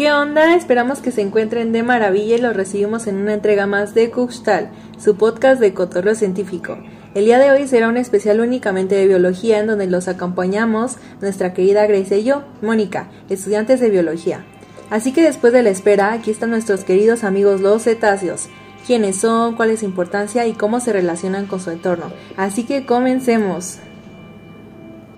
¿Qué onda? Esperamos que se encuentren de maravilla y los recibimos en una entrega más de Kuchtal, su podcast de cotorreo científico. El día de hoy será un especial únicamente de biología en donde los acompañamos nuestra querida Grace y yo, Mónica, estudiantes de biología. Así que después de la espera, aquí están nuestros queridos amigos los cetáceos. Quiénes son, cuál es su importancia y cómo se relacionan con su entorno. Así que comencemos.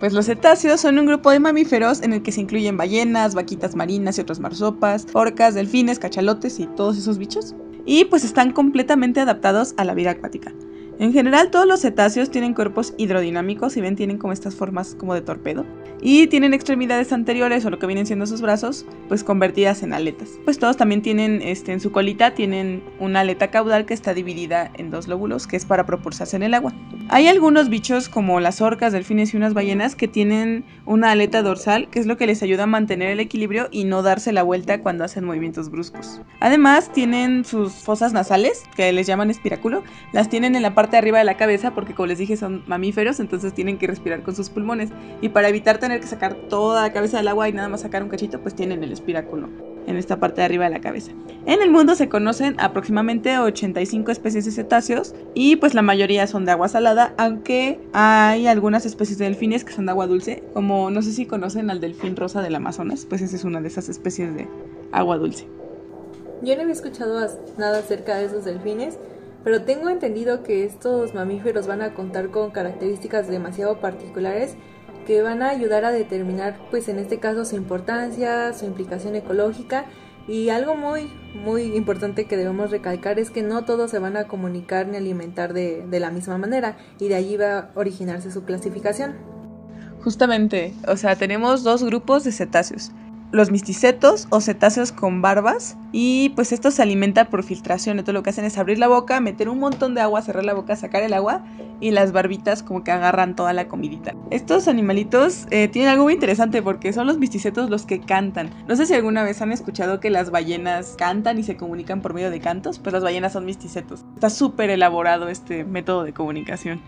Pues los cetáceos son un grupo de mamíferos en el que se incluyen ballenas, vaquitas marinas y otras marsopas, orcas, delfines, cachalotes y todos esos bichos. Y pues están completamente adaptados a la vida acuática. En general todos los cetáceos tienen cuerpos hidrodinámicos, si ven tienen como estas formas como de torpedo, y tienen extremidades anteriores o lo que vienen siendo sus brazos, pues convertidas en aletas. Pues todos también tienen este, en su colita tienen una aleta caudal que está dividida en dos lóbulos, que es para propulsarse en el agua. Hay algunos bichos como las orcas, delfines y unas ballenas que tienen una aleta dorsal, que es lo que les ayuda a mantener el equilibrio y no darse la vuelta cuando hacen movimientos bruscos. Además tienen sus fosas nasales, que les llaman espiráculo, las tienen en la parte parte arriba de la cabeza porque como les dije son mamíferos, entonces tienen que respirar con sus pulmones. Y para evitar tener que sacar toda la cabeza del agua y nada más sacar un cachito, pues tienen el espiráculo en esta parte de arriba de la cabeza. En el mundo se conocen aproximadamente 85 especies de cetáceos y pues la mayoría son de agua salada, aunque hay algunas especies de delfines que son de agua dulce, como no sé si conocen al delfín rosa del Amazonas, pues esa es una de esas especies de agua dulce. Yo no había escuchado nada acerca de esos delfines, pero tengo entendido que estos mamíferos van a contar con características demasiado particulares que van a ayudar a determinar, pues en este caso, su importancia, su implicación ecológica y algo muy, muy importante que debemos recalcar es que no todos se van a comunicar ni alimentar de, de la misma manera y de allí va a originarse su clasificación. Justamente, o sea, tenemos dos grupos de cetáceos los misticetos o cetáceos con barbas y pues estos se alimentan por filtración. Entonces lo que hacen es abrir la boca, meter un montón de agua, cerrar la boca, sacar el agua y las barbitas como que agarran toda la comidita. Estos animalitos eh, tienen algo muy interesante porque son los misticetos los que cantan. No sé si alguna vez han escuchado que las ballenas cantan y se comunican por medio de cantos, pues las ballenas son misticetos. Está súper elaborado este método de comunicación.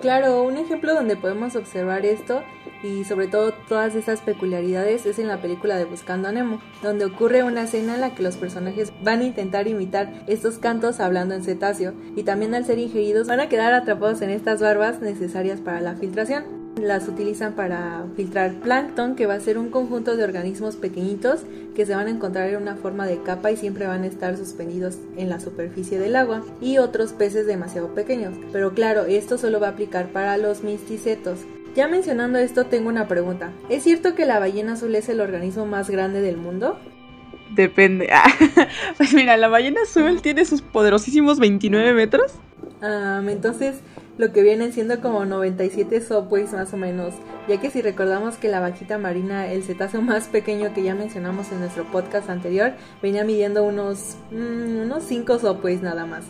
Claro, un ejemplo donde podemos observar esto y sobre todo todas estas peculiaridades es en la película de Buscando a Nemo, donde ocurre una escena en la que los personajes van a intentar imitar estos cantos hablando en cetáceo y también al ser ingeridos van a quedar atrapados en estas barbas necesarias para la filtración. Las utilizan para filtrar plancton, que va a ser un conjunto de organismos pequeñitos que se van a encontrar en una forma de capa y siempre van a estar suspendidos en la superficie del agua, y otros peces demasiado pequeños. Pero claro, esto solo va a aplicar para los misticetos. Ya mencionando esto, tengo una pregunta. ¿Es cierto que la ballena azul es el organismo más grande del mundo? Depende. pues mira, la ballena azul tiene sus poderosísimos 29 metros. Um, entonces, lo que vienen siendo como 97 subways más o menos, ya que si recordamos que la vaquita marina, el cetáceo más pequeño que ya mencionamos en nuestro podcast anterior, venía midiendo unos, mm, unos 5 subways nada más.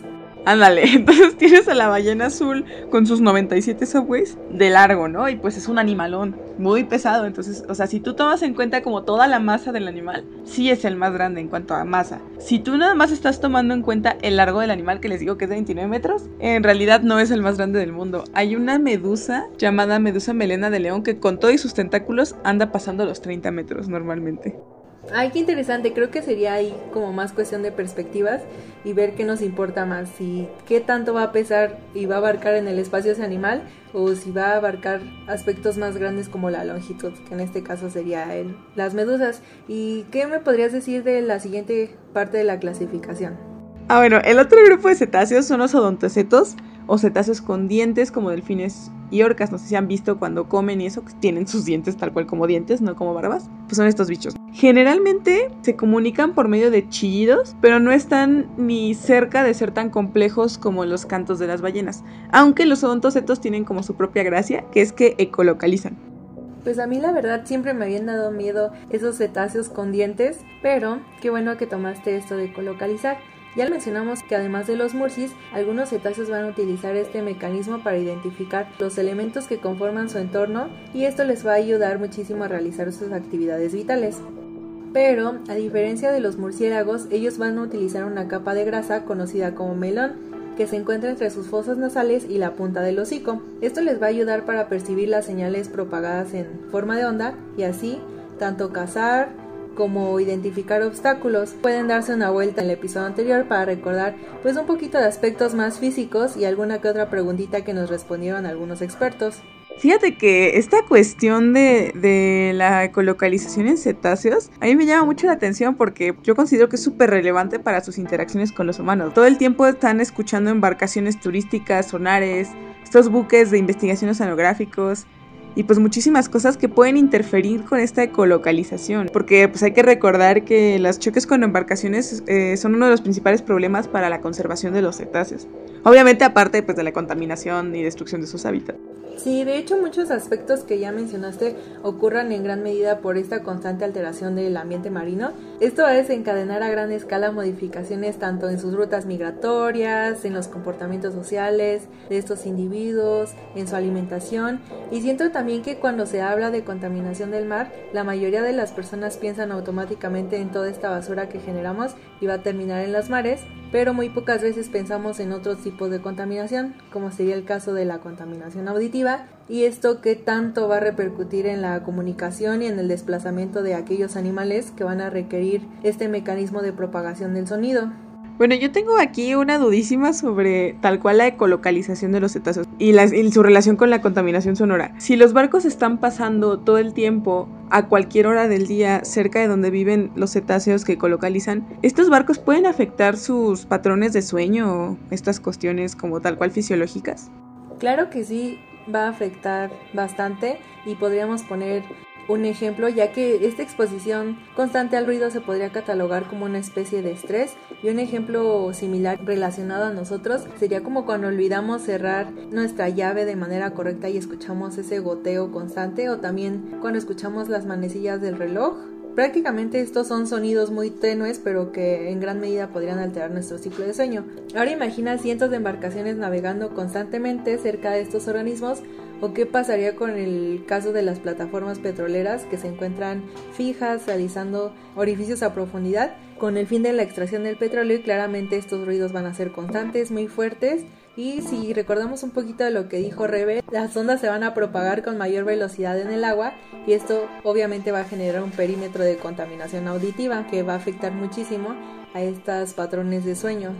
Ándale, entonces tienes a la ballena azul con sus 97 subways de largo, ¿no? Y pues es un animalón muy pesado, entonces, o sea, si tú tomas en cuenta como toda la masa del animal, sí es el más grande en cuanto a masa. Si tú nada más estás tomando en cuenta el largo del animal, que les digo que es de 29 metros, en realidad no es el más grande del mundo. Hay una medusa llamada medusa melena de león que con todos sus tentáculos anda pasando los 30 metros normalmente. Ay, qué interesante. Creo que sería ahí como más cuestión de perspectivas y ver qué nos importa más. Si qué tanto va a pesar y va a abarcar en el espacio ese animal o si va a abarcar aspectos más grandes como la longitud, que en este caso sería el, las medusas. ¿Y qué me podrías decir de la siguiente parte de la clasificación? Ah, bueno, el otro grupo de cetáceos son los odontocetos o cetáceos con dientes como delfines y orcas. No sé si han visto cuando comen y eso, que tienen sus dientes tal cual como dientes, no como barbas. Pues son estos bichos. Generalmente se comunican por medio de chillidos, pero no están ni cerca de ser tan complejos como los cantos de las ballenas. Aunque los odontocetos tienen como su propia gracia, que es que ecolocalizan. Pues a mí la verdad siempre me habían dado miedo esos cetáceos con dientes, pero qué bueno que tomaste esto de ecolocalizar. Ya mencionamos que además de los mursis, algunos cetáceos van a utilizar este mecanismo para identificar los elementos que conforman su entorno y esto les va a ayudar muchísimo a realizar sus actividades vitales. Pero, a diferencia de los murciélagos, ellos van a utilizar una capa de grasa conocida como melón, que se encuentra entre sus fosas nasales y la punta del hocico. Esto les va a ayudar para percibir las señales propagadas en forma de onda y así tanto cazar, como identificar obstáculos. Pueden darse una vuelta en el episodio anterior para recordar pues un poquito de aspectos más físicos y alguna que otra preguntita que nos respondieron algunos expertos. Fíjate que esta cuestión de, de, la ecolocalización en cetáceos a mí me llama mucho la atención porque yo considero que es súper relevante para sus interacciones con los humanos. Todo el tiempo están escuchando embarcaciones turísticas, sonares, estos buques de investigación oceanográficos y pues muchísimas cosas que pueden interferir con esta ecolocalización, porque pues hay que recordar que los choques con embarcaciones eh, son uno de los principales problemas para la conservación de los cetáceos. Obviamente aparte pues de la contaminación y destrucción de sus hábitats. Sí, de hecho muchos aspectos que ya mencionaste ocurran en gran medida por esta constante alteración del ambiente marino. Esto va a desencadenar a gran escala modificaciones tanto en sus rutas migratorias, en los comportamientos sociales de estos individuos, en su alimentación. Y siento también que cuando se habla de contaminación del mar, la mayoría de las personas piensan automáticamente en toda esta basura que generamos y va a terminar en los mares, pero muy pocas veces pensamos en otros tipos de contaminación, como sería el caso de la contaminación auditiva, y esto que tanto va a repercutir en la comunicación y en el desplazamiento de aquellos animales que van a requerir este mecanismo de propagación del sonido. Bueno, yo tengo aquí una dudísima sobre tal cual la ecolocalización de los cetáceos y, su relación con la contaminación sonora. Si los barcos están pasando todo el tiempo a cualquier hora del día cerca de donde viven los cetáceos que ecolocalizan, ¿estos barcos pueden afectar sus patrones de sueño o estas cuestiones como tal cual fisiológicas? Claro que sí, va a afectar bastante y podríamos poner un ejemplo, ya que esta exposición constante al ruido se podría catalogar como una especie de estrés y un ejemplo similar relacionado a nosotros sería como cuando olvidamos cerrar nuestra llave de manera correcta y escuchamos ese goteo constante o también cuando escuchamos las manecillas del reloj Prácticamente estos son sonidos muy tenues, pero que en gran medida podrían alterar nuestro ciclo de sueño. Ahora imagina cientos de embarcaciones navegando constantemente cerca de estos organismos, o qué pasaría con el caso de las plataformas petroleras que se encuentran fijas, realizando orificios a profundidad, con el fin de la extracción del petróleo y claramente estos ruidos van a ser constantes, muy fuertes y si recordamos un poquito de lo que dijo Rebe, las ondas se van a propagar con mayor velocidad en el agua y esto obviamente va a generar un perímetro de contaminación auditiva que va a afectar muchísimo a estos patrones de sueño.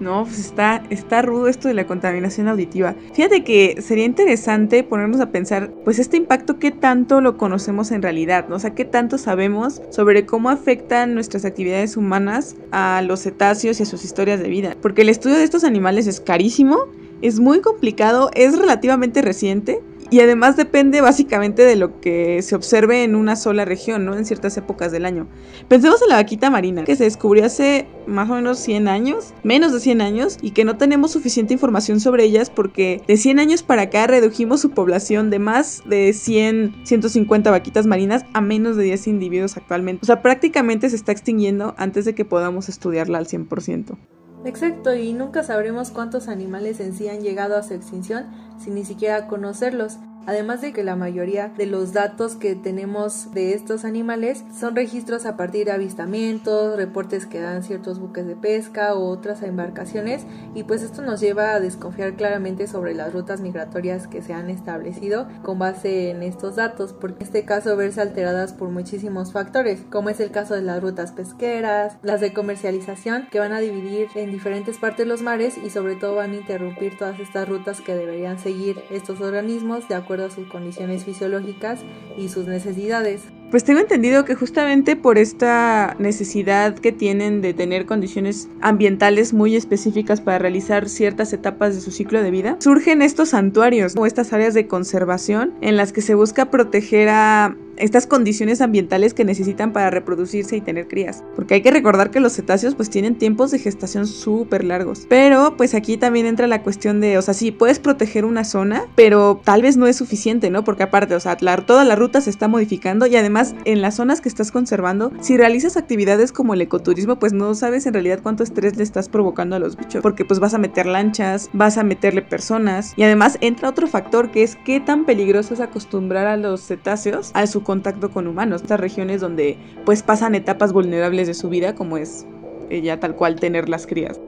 No, pues está, está rudo esto de la contaminación auditiva. Fíjate que sería interesante ponernos a pensar, pues este impacto, ¿qué tanto lo conocemos en realidad? ¿no? O sea, ¿qué tanto sabemos sobre cómo afectan nuestras actividades humanas a los cetáceos y a sus historias de vida? Porque el estudio de estos animales es carísimo, es muy complicado, es relativamente reciente y además depende básicamente de lo que se observe en una sola región, ¿no? En ciertas épocas del año. Pensemos en la vaquita marina, que se descubrió hace más o menos 100 años, menos de 100 años, y que no tenemos suficiente información sobre ellas porque de 100 años para acá redujimos su población de más de 100, 150 vaquitas marinas a menos de 10 individuos actualmente. O sea, prácticamente se está extinguiendo antes de que podamos estudiarla al 100%. Exacto, y nunca sabremos cuántos animales en sí han llegado a su extinción sin ni siquiera conocerlos. Además de que la mayoría de los datos que tenemos de estos animales son registros a partir de avistamientos, reportes que dan ciertos buques de pesca u otras embarcaciones y pues esto nos lleva a desconfiar claramente sobre las rutas migratorias que se han establecido con base en estos datos, porque en este caso verse alteradas por muchísimos factores, como es el caso de las rutas pesqueras, las de comercialización que van a dividir en diferentes partes los mares y sobre todo van a interrumpir todas estas rutas que deberían seguir estos organismos de acuerdo sus condiciones fisiológicas y sus necesidades. Pues tengo entendido que justamente por esta necesidad que tienen de tener condiciones ambientales muy específicas para realizar ciertas etapas de su ciclo de vida, surgen estos santuarios o estas áreas de conservación en las que se busca proteger a estas condiciones ambientales que necesitan para reproducirse y tener crías. Porque hay que recordar que los cetáceos pues tienen tiempos de gestación súper largos. Pero pues aquí también entra la cuestión de, o sea, sí, puedes proteger una zona, pero tal vez no es suficiente, ¿no? Porque aparte, o sea, toda la ruta se está modificando y además en las zonas que estás conservando, si realizas actividades como el ecoturismo, pues no sabes en realidad cuánto estrés le estás provocando a los bichos. Porque pues vas a meter lanchas, vas a meterle personas y además entra otro factor que es qué tan peligroso es acostumbrar a los cetáceos a su contacto con humanos, estas regiones donde pues pasan etapas vulnerables de su vida como es ya tal cual tener las crías.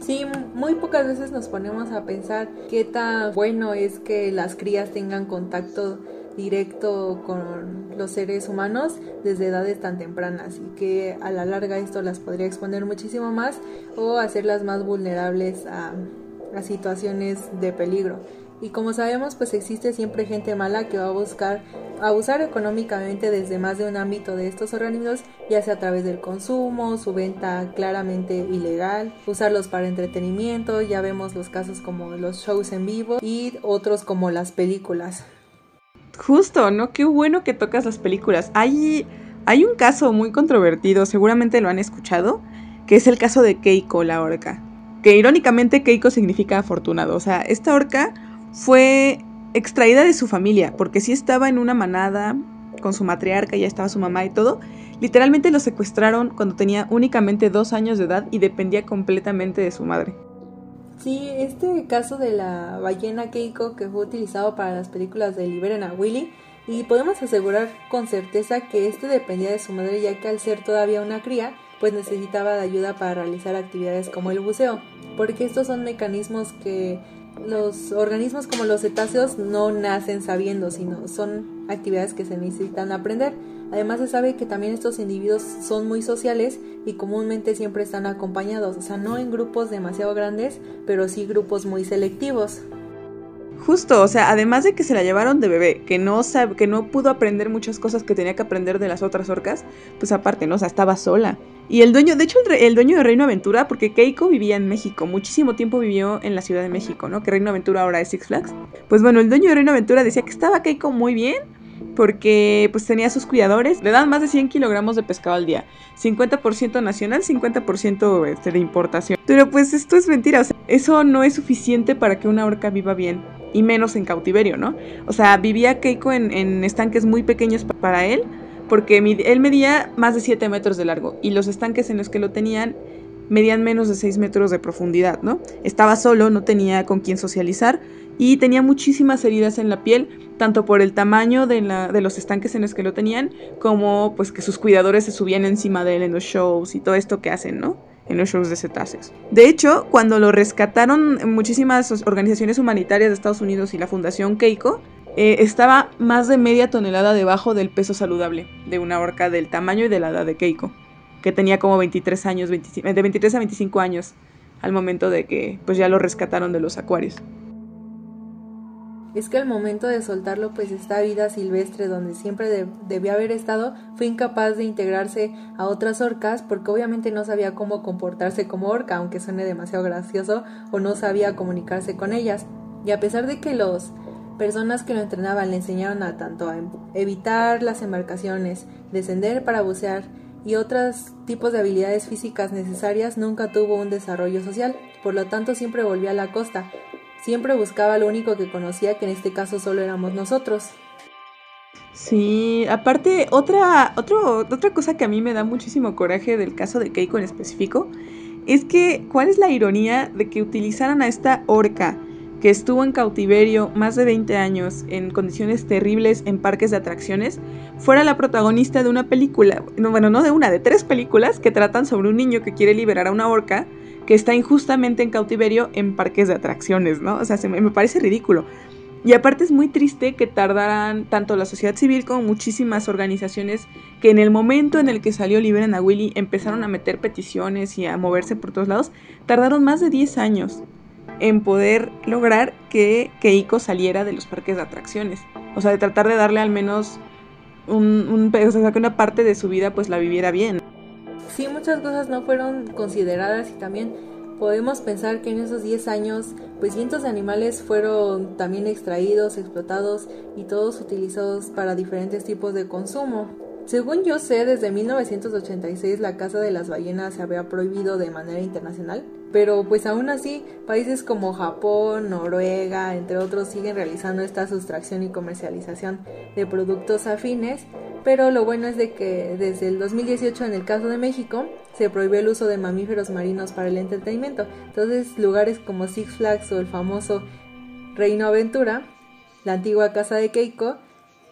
Sí, muy pocas veces nos ponemos a pensar qué tan bueno es que las crías tengan contacto directo con los seres humanos desde edades tan tempranas y que a la larga esto las podría exponer muchísimo más o hacerlas más vulnerables a, situaciones de peligro. Y como sabemos, pues existe siempre gente mala que va a buscar abusar económicamente desde más de un ámbito de estos organismos, ya sea a través del consumo, su venta claramente ilegal, usarlos para entretenimiento, ya vemos los casos como los shows en vivo y otros como las películas. Justo, ¿no? Qué bueno que tocas las películas. Hay, hay un caso muy controvertido, seguramente lo han escuchado, que es el caso de Keiko, la orca. Que irónicamente Keiko significa afortunado. O sea, esta orca fue extraída de su familia, porque sí estaba en una manada con su matriarca, ya estaba su mamá y todo. Literalmente lo secuestraron cuando tenía únicamente dos años de edad y dependía completamente de su madre. Sí, este caso de la ballena Keiko que fue utilizado para las películas de Liberen a Willy y podemos asegurar con certeza que este dependía de su madre ya que al ser todavía una cría pues necesitaba de ayuda para realizar actividades como el buceo, porque estos son mecanismos que los organismos como los cetáceos no nacen sabiendo, sino son actividades que se necesitan aprender. Además se sabe que también estos individuos son muy sociales y comúnmente siempre están acompañados, o sea, no en grupos demasiado grandes, pero sí grupos muy selectivos. Justo, o sea, además de que se la llevaron de bebé, que no sabe, que no pudo aprender muchas cosas que tenía que aprender de las otras orcas, pues aparte, ¿no? O sea, estaba sola. Y el dueño, de hecho, el, dueño de Reino Aventura, porque Keiko vivía en México, muchísimo tiempo vivió en la Ciudad de México, ¿no? Que Reino Aventura ahora es Six Flags. Pues bueno, el dueño de Reino Aventura decía que estaba Keiko muy bien, porque pues tenía sus cuidadores, le dan más de 100 kilogramos de pescado al día, 50% nacional, 50% este, de importación. Pero pues esto es mentira, eso no es suficiente para que una orca viva bien, y menos en cautiverio, ¿no? O sea, vivía Keiko en, en estanques muy pequeños para él, porque él medía más de 7 metros de largo y los estanques en los que lo tenían medían menos de 6 metros de profundidad, ¿no? Estaba solo, no tenía con quién socializar y tenía muchísimas heridas en la piel, tanto por el tamaño de, los estanques en los que lo tenían, como pues que sus cuidadores se subían encima de él en los shows y todo esto que hacen, ¿no? En los shows de cetáceos. De hecho, cuando lo rescataron muchísimas organizaciones humanitarias de Estados Unidos y la Fundación Keiko, eh, estaba más de media tonelada debajo del peso saludable de una orca del tamaño y de la edad de Keiko, que tenía como 23 años, de 23 a 25 años al momento de que pues ya lo rescataron de los acuarios. Es que al momento de soltarlo, pues esta vida silvestre donde siempre debió haber estado, fue incapaz de integrarse a otras orcas porque obviamente no sabía cómo comportarse como orca, aunque suene demasiado gracioso, o no sabía comunicarse con ellas. Y a pesar de que los Personas que lo entrenaban le enseñaron a tanto a evitar las embarcaciones, descender para bucear y otros tipos de habilidades físicas necesarias, nunca tuvo un desarrollo social, por lo tanto siempre volvía a la costa, siempre buscaba lo único que conocía, que en este caso solo éramos nosotros. Sí, aparte, otra, otra cosa que a mí me da muchísimo coraje del caso de Keiko en específico, es que, ¿cuál es la ironía de que utilizaran a esta orca? que estuvo en cautiverio más de 20 años en condiciones terribles en parques de atracciones, fuera la protagonista de una película, no, bueno, no de una, de tres películas que tratan sobre un niño que quiere liberar a una orca que está injustamente en cautiverio en parques de atracciones, ¿no? O sea, se me, parece ridículo. Y aparte es muy triste que tardaran tanto la sociedad civil como muchísimas organizaciones que en el momento en el que salió Liberen a Willy empezaron a meter peticiones y a moverse por todos lados, tardaron más de 10 años en poder lograr que Keiko saliera de los parques de atracciones. O sea, de tratar de darle al menos un, un o sea, que una parte de su vida pues la viviera bien. Sí, muchas cosas no fueron consideradas y también podemos pensar que en esos 10 años pues cientos de animales fueron también extraídos, explotados y todos utilizados para diferentes tipos de consumo. Según yo sé, desde 1986 la caza de las ballenas se había prohibido de manera internacional, pero pues aún así países como Japón, Noruega, entre otros siguen realizando esta sustracción y comercialización de productos afines, pero lo bueno es de que desde el 2018 en el caso de México se prohibió el uso de mamíferos marinos para el entretenimiento. Entonces lugares como Six Flags o el famoso Reino Aventura, la antigua casa de Keiko,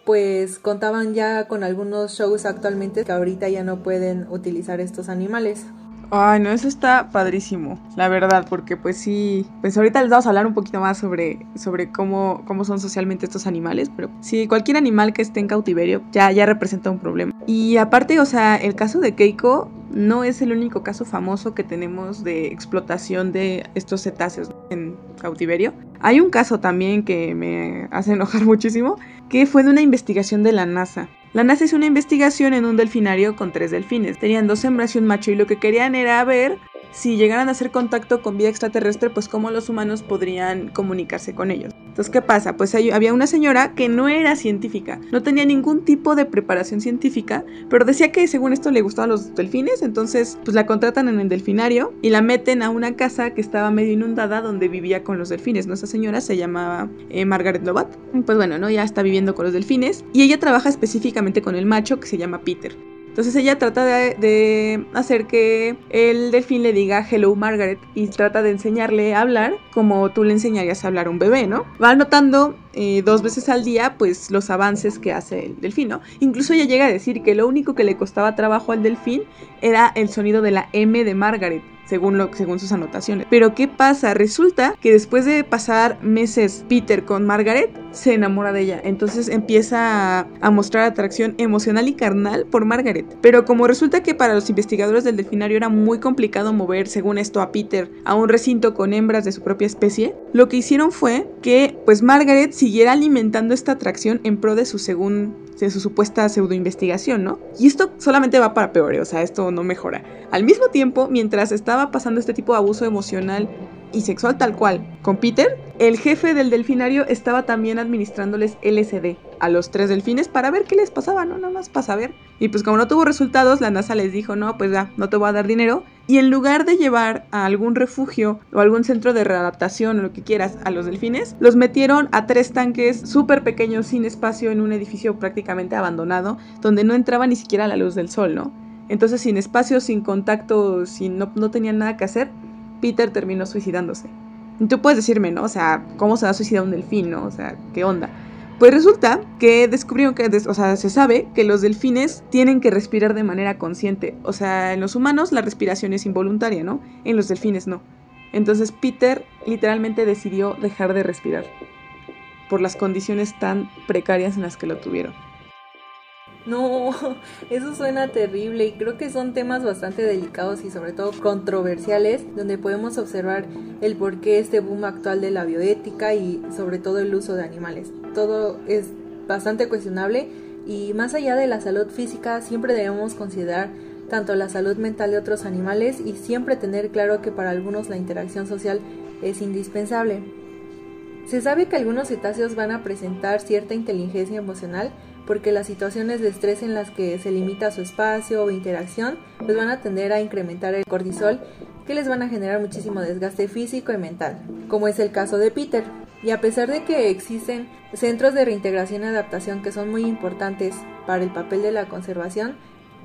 pues contaban ya con algunos shows actualmente que ahorita ya no pueden utilizar estos animales. Ay, no, eso está padrísimo, la verdad, porque pues sí, pues ahorita les vamos a hablar un poquito más sobre, sobre cómo, cómo son socialmente estos animales, pero sí, cualquier animal que esté en cautiverio ya, ya representa un problema. Y aparte, o sea, el caso de Keiko no es el único caso famoso que tenemos de explotación de estos cetáceos en cautiverio. Hay un caso también que me hace enojar muchísimo, que fue de una investigación de la NASA. La NASA hizo una investigación en un delfinario con tres delfines. Tenían dos hembras y un macho y lo que querían era ver si llegaran a hacer contacto con vida extraterrestre, pues cómo los humanos podrían comunicarse con ellos. Entonces, ¿qué pasa? Pues había una señora que no era científica, no tenía ningún tipo de preparación científica, pero decía que según esto le gustaban los delfines, entonces pues la contratan en el delfinario y la meten a una casa que estaba medio inundada donde vivía con los delfines, ¿no? Esa señora se llamaba eh, Margaret Lobat. Pues bueno, ¿no? Ya está viviendo con los delfines y ella trabaja específicamente con el macho que se llama Peter. Entonces ella trata de, hacer que el delfín le diga hello Margaret y trata de enseñarle a hablar como tú le enseñarías a hablar a un bebé, ¿no? Va notando eh, dos veces al día pues los avances que hace el delfín, ¿no? Incluso ella llega a decir que lo único que le costaba trabajo al delfín era el sonido de la M de Margaret según, lo, según sus anotaciones. Pero ¿qué pasa? Resulta que después de pasar meses Peter con Margaret, se enamora de ella. Entonces empieza a, mostrar atracción emocional y carnal por Margaret. Pero como resulta que para los investigadores del delfinario era muy complicado mover, según esto, a Peter a un recinto con hembras de su propia especie, lo que hicieron fue que pues Margaret siguiera alimentando esta atracción en pro de su según de su supuesta pseudo-investigación, ¿no? Y esto solamente va para peor, ¿eh? o sea, esto no mejora. Al mismo tiempo, mientras estaba pasando este tipo de abuso emocional y sexual tal cual con Peter, el jefe del delfinario estaba también administrándoles LSD a los tres delfines para ver qué les pasaba, ¿no? Nada más para saber. Y pues como no tuvo resultados, la NASA les dijo, no, pues ya, no te voy a dar dinero. Y en lugar de llevar a algún refugio o algún centro de readaptación o lo que quieras a los delfines, los metieron a tres tanques súper pequeños sin espacio en un edificio prácticamente abandonado, donde no entraba ni siquiera la luz del sol, ¿no? Entonces sin espacio, sin contacto, sin no, no tenían nada que hacer, Peter terminó suicidándose. Y tú puedes decirme, ¿no? O sea, ¿cómo se va a suicidar un delfín, no? O sea, ¿qué onda? Pues resulta que descubrieron que, o sea, se sabe que los delfines tienen que respirar de manera consciente. O sea, en los humanos la respiración es involuntaria, ¿no? En los delfines no. Entonces Peter literalmente decidió dejar de respirar por las condiciones tan precarias en las que lo tuvieron. No, eso suena terrible y creo que son temas bastante delicados y sobre todo controversiales donde podemos observar el porqué este boom actual de la bioética y sobre todo el uso de animales. Todo es bastante cuestionable y más allá de la salud física siempre debemos considerar tanto la salud mental de otros animales y siempre tener claro que para algunos la interacción social es indispensable. Se sabe que algunos cetáceos van a presentar cierta inteligencia emocional porque las situaciones de estrés en las que se limita su espacio o interacción pues van a tender a incrementar el cortisol que les van a generar muchísimo desgaste físico y mental, como es el caso de Peter. Y a pesar de que existen centros de reintegración y adaptación que son muy importantes para el papel de la conservación,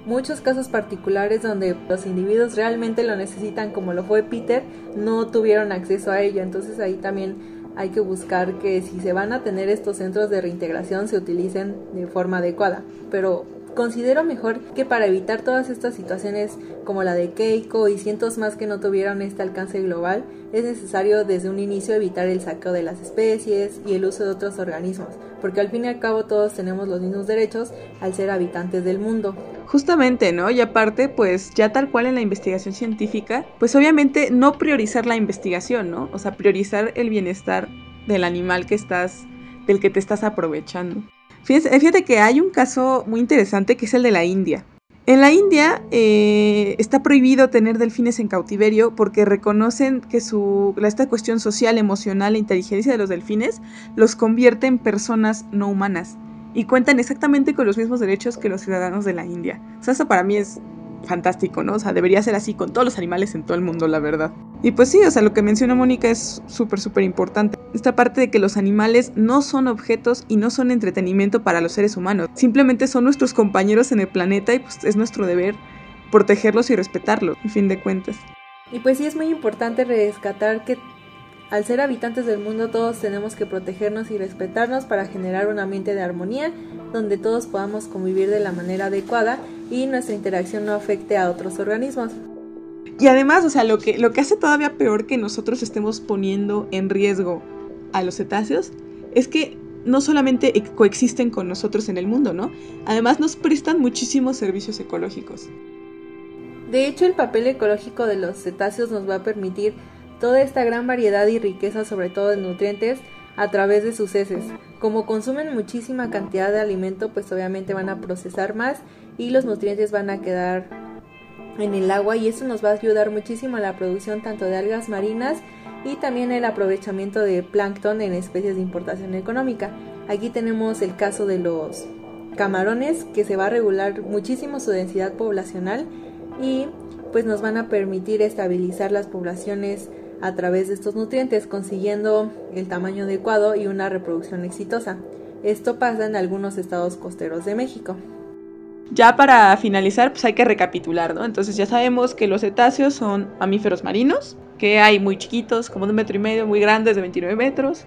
muchos casos particulares donde los individuos realmente lo necesitan como lo fue Peter no tuvieron acceso a ello, entonces ahí también hay que buscar que si se van a tener estos centros de reintegración se utilicen de forma adecuada. Pero considero mejor que para evitar todas estas situaciones como la de Keiko y cientos más que no tuvieron este alcance global, es necesario desde un inicio evitar el saqueo de las especies y el uso de otros organismos, porque al fin y al cabo todos tenemos los mismos derechos al ser habitantes del mundo. Justamente, ¿no? Y aparte, pues ya tal cual en la investigación científica, pues obviamente no priorizar la investigación, ¿no? O sea, priorizar el bienestar del animal que estás, del que te estás aprovechando. Fíjate, que hay un caso muy interesante que es el de la India. En la India eh, está prohibido tener delfines en cautiverio porque reconocen que su, esta cuestión social, emocional e inteligencia de los delfines los convierte en personas no humanas y cuentan exactamente con los mismos derechos que los ciudadanos de la India. O sea, eso para mí es fantástico, ¿no? O sea, debería ser así con todos los animales en todo el mundo, la verdad. Y pues sí, o sea, lo que menciona Mónica es súper, súper importante. Esta parte de que los animales no son objetos y no son entretenimiento para los seres humanos. Simplemente son nuestros compañeros en el planeta y pues es nuestro deber protegerlos y respetarlos, en fin de cuentas. Y pues sí es muy importante rescatar que al ser habitantes del mundo todos tenemos que protegernos y respetarnos para generar un ambiente de armonía donde todos podamos convivir de la manera adecuada y nuestra interacción no afecte a otros organismos. Y además, o sea, lo que, lo que hace todavía peor que nosotros estemos poniendo en riesgo a los cetáceos es que no solamente coexisten con nosotros en el mundo, ¿no? Además nos prestan muchísimos servicios ecológicos. De hecho, el papel ecológico de los cetáceos nos va a permitir toda esta gran variedad y riqueza, sobre todo de nutrientes, a través de sus heces. Como consumen muchísima cantidad de alimento, pues obviamente van a procesar más y los nutrientes van a quedar en el agua y eso nos va a ayudar muchísimo a la producción tanto de algas marinas y también el aprovechamiento de plancton en especies de importación económica. Aquí tenemos el caso de los camarones que se va a regular muchísimo su densidad poblacional y pues nos van a permitir estabilizar las poblaciones a través de estos nutrientes, consiguiendo el tamaño adecuado y una reproducción exitosa. Esto pasa en algunos estados costeros de México. Ya para finalizar, pues hay que recapitular, ¿no? Entonces ya sabemos que los cetáceos son mamíferos marinos, que hay muy chiquitos, como de un metro y medio, muy grandes, de 29 metros.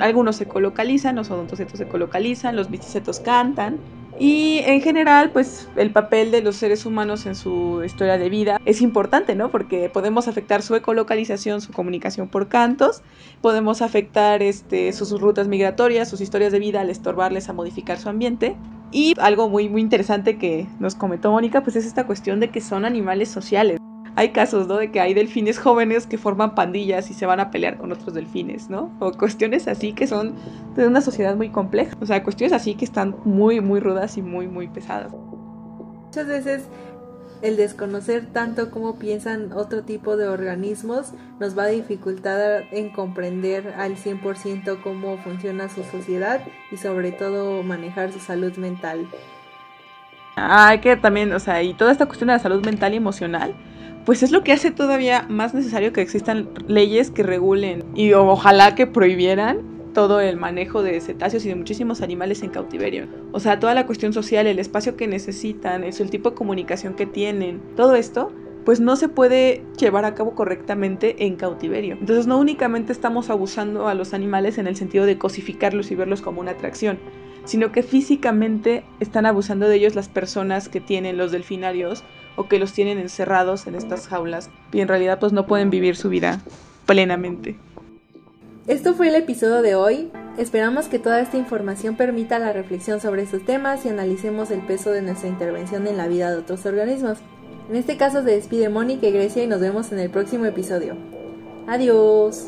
algunos se colocalizan, los odontocetos se colocalizan, los bicicetos cantan, y en general, pues el papel de los seres humanos en su historia de vida es importante, ¿no? Porque podemos afectar su ecolocalización, su comunicación por cantos, podemos afectar este, sus, rutas migratorias, sus historias de vida al estorbarles a modificar su ambiente. Y algo muy, muy interesante que nos comentó Mónica, pues es esta cuestión de que son animales sociales hay casos, ¿no? De que hay delfines jóvenes que forman pandillas y se van a pelear con otros delfines, ¿no? O cuestiones así que son de una sociedad muy compleja. O sea, cuestiones así que están muy, muy rudas y muy, muy pesadas. Muchas veces el desconocer tanto cómo piensan otro tipo de organismos nos va a dificultar en comprender al 100% cómo funciona su sociedad y sobre todo manejar su salud mental. Hay que también, o sea, y toda esta cuestión de la salud mental y emocional, pues es lo que hace todavía más necesario que existan leyes que regulen y ojalá que prohibieran todo el manejo de cetáceos y de muchísimos animales en cautiverio. O sea, toda la cuestión social, el espacio que necesitan, el tipo de comunicación que tienen, todo esto, pues no se puede llevar a cabo correctamente en cautiverio. Entonces no únicamente estamos abusando a los animales en el sentido de cosificarlos y verlos como una atracción, sino que físicamente están abusando de ellos las personas que tienen los delfinarios o que los tienen encerrados en estas jaulas y en realidad pues no pueden vivir su vida plenamente. Esto fue el episodio de hoy. Esperamos que toda esta información permita la reflexión sobre estos temas y analicemos el peso de nuestra intervención en la vida de otros organismos. En este caso se despide Mónica y Grecia y nos vemos en el próximo episodio. Adiós.